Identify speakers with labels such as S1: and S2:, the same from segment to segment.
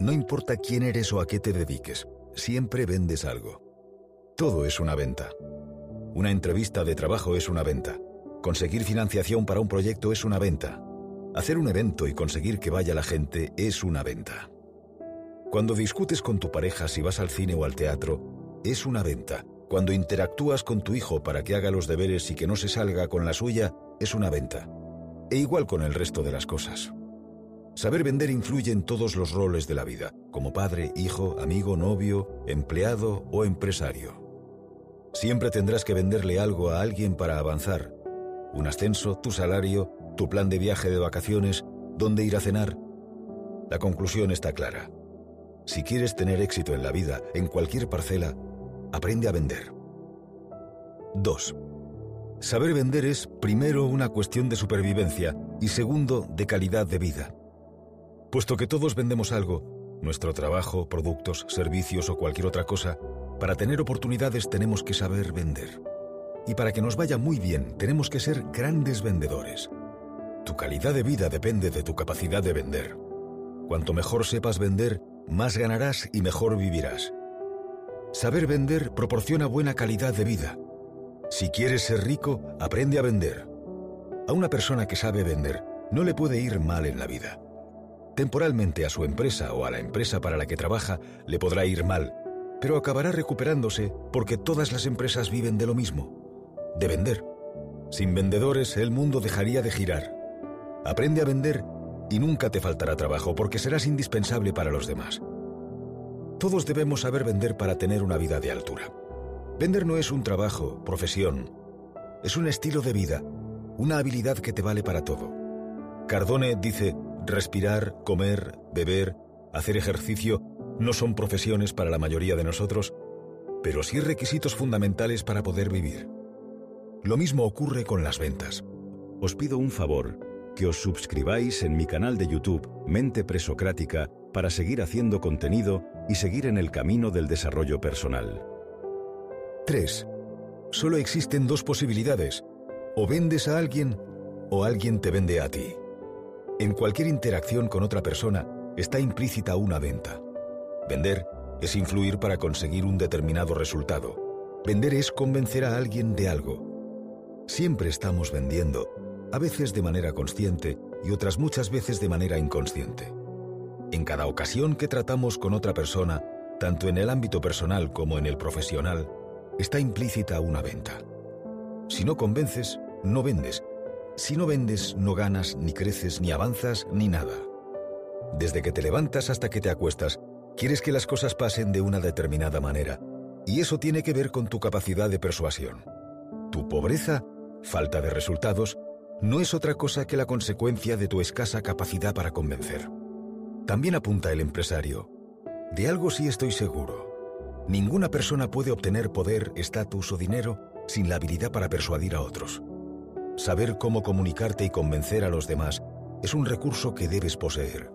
S1: No importa quién eres o a qué te dediques, siempre vendes algo. Todo es una venta. Una entrevista de trabajo es una venta. Conseguir financiación para un proyecto es una venta. Hacer un evento y conseguir que vaya la gente es una venta. Cuando discutes con tu pareja si vas al cine o al teatro, es una venta. Cuando interactúas con tu hijo para que haga los deberes y que no se salga con la suya, es una venta. E igual con el resto de las cosas. Saber vender influye en todos los roles de la vida, como padre, hijo, amigo, novio, empleado o empresario. Siempre tendrás que venderle algo a alguien para avanzar. Un ascenso, tu salario, tu plan de viaje de vacaciones, dónde ir a cenar. La conclusión está clara. Si quieres tener éxito en la vida, en cualquier parcela, aprende a vender. 2. Saber vender es, primero, una cuestión de supervivencia y segundo, de calidad de vida. Puesto que todos vendemos algo, nuestro trabajo, productos, servicios o cualquier otra cosa, para tener oportunidades tenemos que saber vender. Y para que nos vaya muy bien, tenemos que ser grandes vendedores. Tu calidad de vida depende de tu capacidad de vender. Cuanto mejor sepas vender, más ganarás y mejor vivirás. Saber vender proporciona buena calidad de vida. Si quieres ser rico, aprende a vender. A una persona que sabe vender no le puede ir mal en la vida. Temporalmente a su empresa o a la empresa para la que trabaja le podrá ir mal, pero acabará recuperándose porque todas las empresas viven de lo mismo, de vender. Sin vendedores el mundo dejaría de girar. Aprende a vender y nunca te faltará trabajo porque serás indispensable para los demás. Todos debemos saber vender para tener una vida de altura. Vender no es un trabajo, profesión. Es un estilo de vida, una habilidad que te vale para todo. Cardone dice, respirar, comer, beber, hacer ejercicio no son profesiones para la mayoría de nosotros, pero sí requisitos fundamentales para poder vivir. Lo mismo ocurre con las ventas.
S2: Os pido un favor, que os suscribáis en mi canal de YouTube Mente Presocrática para seguir haciendo contenido y seguir en el camino del desarrollo personal.
S1: 3. Solo existen dos posibilidades. O vendes a alguien o alguien te vende a ti. En cualquier interacción con otra persona está implícita una venta. Vender es influir para conseguir un determinado resultado. Vender es convencer a alguien de algo. Siempre estamos vendiendo a veces de manera consciente y otras muchas veces de manera inconsciente. En cada ocasión que tratamos con otra persona, tanto en el ámbito personal como en el profesional, está implícita una venta. Si no convences, no vendes. Si no vendes, no ganas, ni creces, ni avanzas, ni nada. Desde que te levantas hasta que te acuestas, quieres que las cosas pasen de una determinada manera, y eso tiene que ver con tu capacidad de persuasión. Tu pobreza, falta de resultados, no es otra cosa que la consecuencia de tu escasa capacidad para convencer. También apunta el empresario, de algo sí estoy seguro. Ninguna persona puede obtener poder, estatus o dinero sin la habilidad para persuadir a otros. Saber cómo comunicarte y convencer a los demás es un recurso que debes poseer.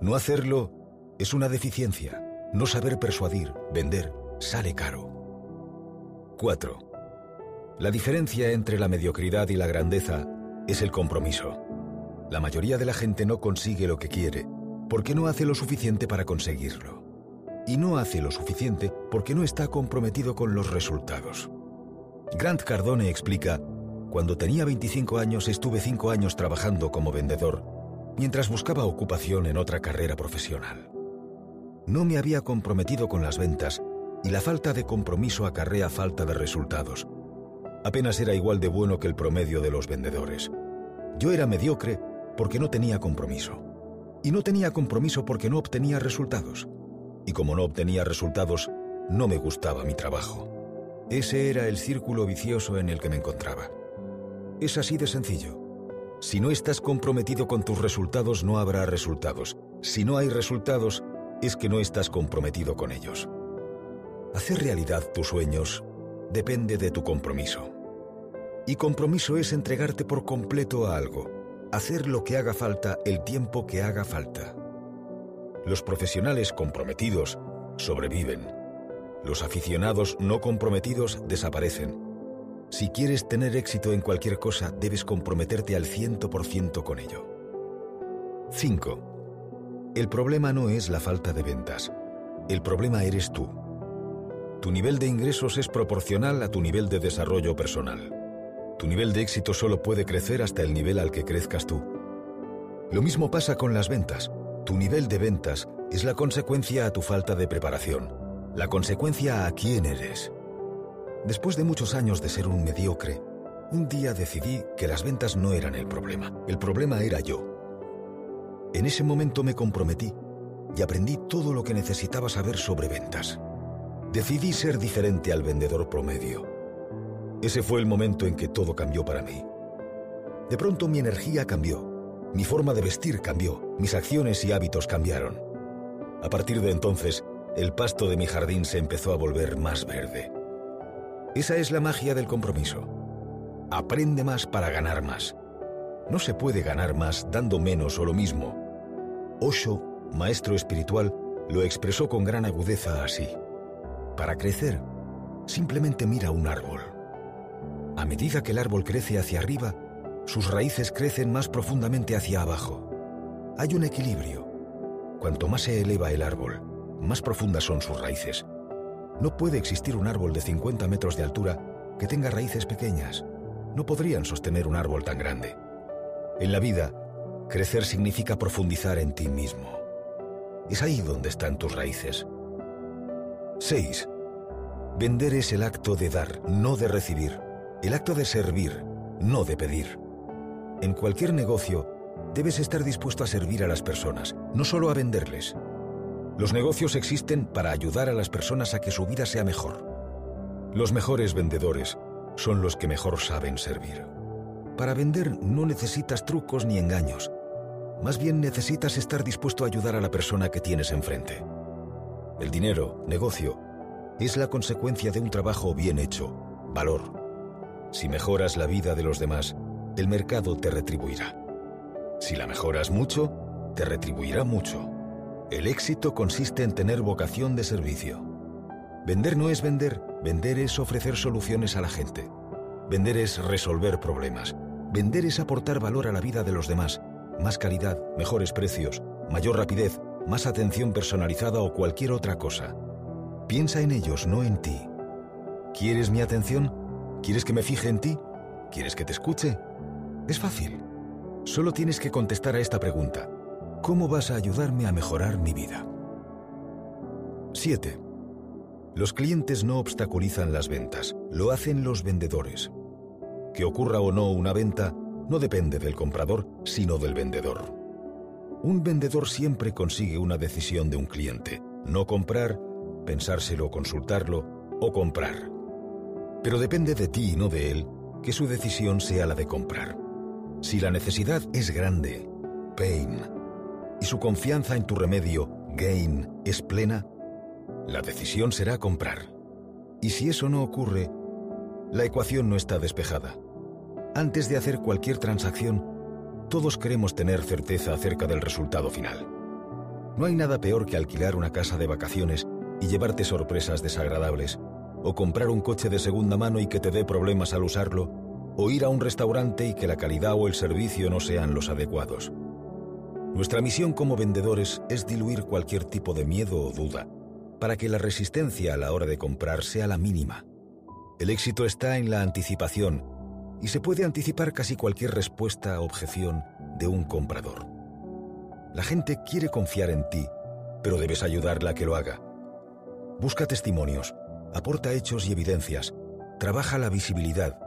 S1: No hacerlo es una deficiencia. No saber persuadir, vender, sale caro. 4. La diferencia entre la mediocridad y la grandeza es el compromiso. La mayoría de la gente no consigue lo que quiere porque no hace lo suficiente para conseguirlo. Y no hace lo suficiente porque no está comprometido con los resultados. Grant Cardone explica, cuando tenía 25 años estuve 5 años trabajando como vendedor, mientras buscaba ocupación en otra carrera profesional. No me había comprometido con las ventas y la falta de compromiso acarrea falta de resultados, apenas era igual de bueno que el promedio de los vendedores. Yo era mediocre porque no tenía compromiso. Y no tenía compromiso porque no obtenía resultados. Y como no obtenía resultados, no me gustaba mi trabajo. Ese era el círculo vicioso en el que me encontraba. Es así de sencillo. Si no estás comprometido con tus resultados, no habrá resultados. Si no hay resultados, es que no estás comprometido con ellos. Hacer realidad tus sueños depende de tu compromiso. Y compromiso es entregarte por completo a algo, hacer lo que haga falta el tiempo que haga falta. Los profesionales comprometidos sobreviven. Los aficionados no comprometidos desaparecen. Si quieres tener éxito en cualquier cosa, debes comprometerte al 100% con ello. 5. El problema no es la falta de ventas. El problema eres tú. Tu nivel de ingresos es proporcional a tu nivel de desarrollo personal. Tu nivel de éxito solo puede crecer hasta el nivel al que crezcas tú. Lo mismo pasa con las ventas. Tu nivel de ventas es la consecuencia a tu falta de preparación, la consecuencia a quién eres. Después de muchos años de ser un mediocre, un día decidí que las ventas no eran el problema, el problema era yo. En ese momento me comprometí y aprendí todo lo que necesitaba saber sobre ventas. Decidí ser diferente al vendedor promedio. Ese fue el momento en que todo cambió para mí. De pronto mi energía cambió, mi forma de vestir cambió, mis acciones y hábitos cambiaron. A partir de entonces, el pasto de mi jardín se empezó a volver más verde. Esa es la magia del compromiso. Aprende más para ganar más. No se puede ganar más dando menos o lo mismo. Osho, maestro espiritual, lo expresó con gran agudeza así. Para crecer, simplemente mira un árbol. A medida que el árbol crece hacia arriba, sus raíces crecen más profundamente hacia abajo. Hay un equilibrio. Cuanto más se eleva el árbol, más profundas son sus raíces. No puede existir un árbol de 50 metros de altura que tenga raíces pequeñas. No podrían sostener un árbol tan grande. En la vida, crecer significa profundizar en ti mismo. Es ahí donde están tus raíces. 6. Vender es el acto de dar, no de recibir. El acto de servir, no de pedir. En cualquier negocio, debes estar dispuesto a servir a las personas, no solo a venderles. Los negocios existen para ayudar a las personas a que su vida sea mejor. Los mejores vendedores son los que mejor saben servir. Para vender no necesitas trucos ni engaños. Más bien necesitas estar dispuesto a ayudar a la persona que tienes enfrente. El dinero, negocio, es la consecuencia de un trabajo bien hecho, valor, si mejoras la vida de los demás, el mercado te retribuirá. Si la mejoras mucho, te retribuirá mucho. El éxito consiste en tener vocación de servicio. Vender no es vender, vender es ofrecer soluciones a la gente. Vender es resolver problemas. Vender es aportar valor a la vida de los demás. Más calidad, mejores precios, mayor rapidez, más atención personalizada o cualquier otra cosa. Piensa en ellos, no en ti. ¿Quieres mi atención? ¿Quieres que me fije en ti? ¿Quieres que te escuche? Es fácil. Solo tienes que contestar a esta pregunta. ¿Cómo vas a ayudarme a mejorar mi vida? 7. Los clientes no obstaculizan las ventas, lo hacen los vendedores. Que ocurra o no una venta no depende del comprador, sino del vendedor. Un vendedor siempre consigue una decisión de un cliente, no comprar, pensárselo, consultarlo o comprar. Pero depende de ti y no de él que su decisión sea la de comprar. Si la necesidad es grande, pain, y su confianza en tu remedio, gain, es plena, la decisión será comprar. Y si eso no ocurre, la ecuación no está despejada. Antes de hacer cualquier transacción, todos queremos tener certeza acerca del resultado final. No hay nada peor que alquilar una casa de vacaciones y llevarte sorpresas desagradables o comprar un coche de segunda mano y que te dé problemas al usarlo, o ir a un restaurante y que la calidad o el servicio no sean los adecuados. Nuestra misión como vendedores es diluir cualquier tipo de miedo o duda, para que la resistencia a la hora de comprar sea la mínima. El éxito está en la anticipación, y se puede anticipar casi cualquier respuesta a objeción de un comprador. La gente quiere confiar en ti, pero debes ayudarla a que lo haga. Busca testimonios, aporta hechos y evidencias, trabaja la visibilidad,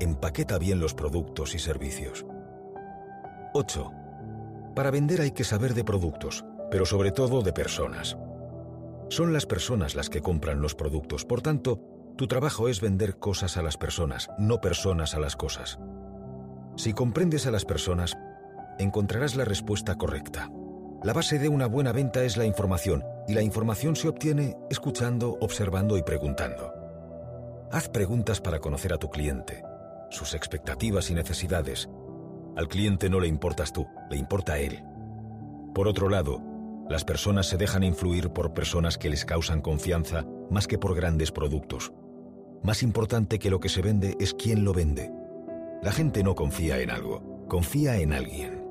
S1: empaqueta bien los productos y servicios. 8. Para vender hay que saber de productos, pero sobre todo de personas. Son las personas las que compran los productos, por tanto, tu trabajo es vender cosas a las personas, no personas a las cosas. Si comprendes a las personas, encontrarás la respuesta correcta. La base de una buena venta es la información, y la información se obtiene escuchando, observando y preguntando. Haz preguntas para conocer a tu cliente, sus expectativas y necesidades. Al cliente no le importas tú, le importa a él. Por otro lado, las personas se dejan influir por personas que les causan confianza más que por grandes productos. Más importante que lo que se vende es quién lo vende. La gente no confía en algo, confía en alguien.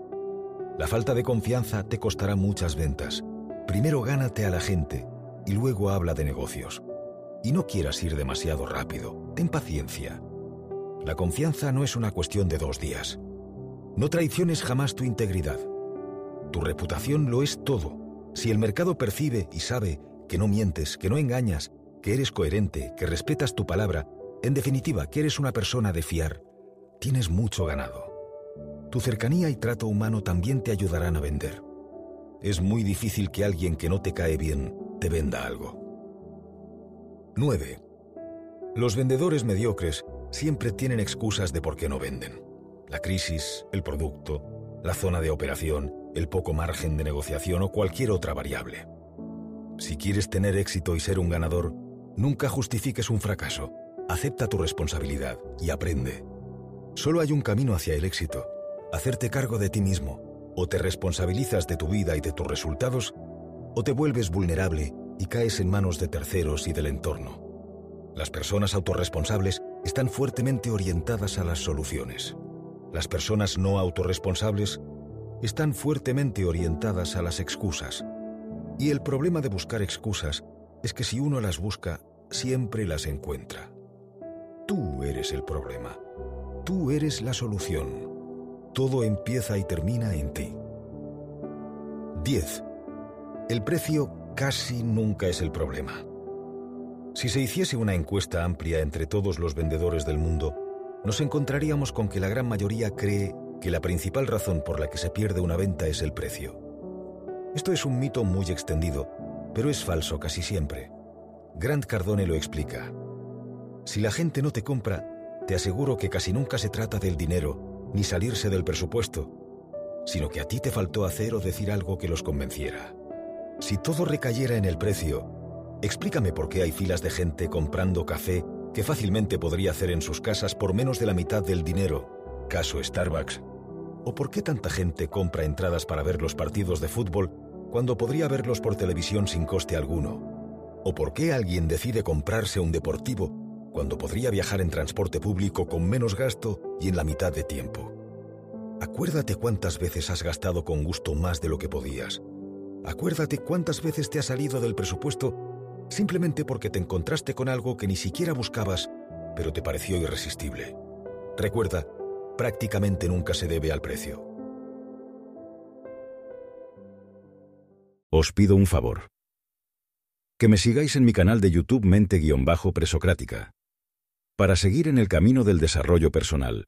S1: La falta de confianza te costará muchas ventas. Primero gánate a la gente y luego habla de negocios. Y no quieras ir demasiado rápido, ten paciencia. La confianza no es una cuestión de dos días. No traiciones jamás tu integridad. Tu reputación lo es todo. Si el mercado percibe y sabe que no mientes, que no engañas, que eres coherente, que respetas tu palabra, en definitiva, que eres una persona de fiar, tienes mucho ganado. Tu cercanía y trato humano también te ayudarán a vender. Es muy difícil que alguien que no te cae bien te venda algo. 9. Los vendedores mediocres siempre tienen excusas de por qué no venden. La crisis, el producto, la zona de operación, el poco margen de negociación o cualquier otra variable. Si quieres tener éxito y ser un ganador, nunca justifiques un fracaso. Acepta tu responsabilidad y aprende. Solo hay un camino hacia el éxito, hacerte cargo de ti mismo. O te responsabilizas de tu vida y de tus resultados, o te vuelves vulnerable y caes en manos de terceros y del entorno. Las personas autorresponsables están fuertemente orientadas a las soluciones. Las personas no autorresponsables están fuertemente orientadas a las excusas. Y el problema de buscar excusas es que si uno las busca, siempre las encuentra. Tú eres el problema. Tú eres la solución. Todo empieza y termina en ti. 10. El precio casi nunca es el problema. Si se hiciese una encuesta amplia entre todos los vendedores del mundo, nos encontraríamos con que la gran mayoría cree que la principal razón por la que se pierde una venta es el precio. Esto es un mito muy extendido, pero es falso casi siempre. Grant Cardone lo explica. Si la gente no te compra, te aseguro que casi nunca se trata del dinero ni salirse del presupuesto, sino que a ti te faltó hacer o decir algo que los convenciera. Si todo recayera en el precio, explícame por qué hay filas de gente comprando café que fácilmente podría hacer en sus casas por menos de la mitad del dinero, caso Starbucks. ¿O por qué tanta gente compra entradas para ver los partidos de fútbol cuando podría verlos por televisión sin coste alguno? ¿O por qué alguien decide comprarse un deportivo cuando podría viajar en transporte público con menos gasto y en la mitad de tiempo? Acuérdate cuántas veces has gastado con gusto más de lo que podías Acuérdate cuántas veces te has salido del presupuesto simplemente porque te encontraste con algo que ni siquiera buscabas, pero te pareció irresistible. Recuerda, prácticamente nunca se debe al precio.
S2: Os pido un favor. Que me sigáis en mi canal de YouTube Mente-Presocrática. Para seguir en el camino del desarrollo personal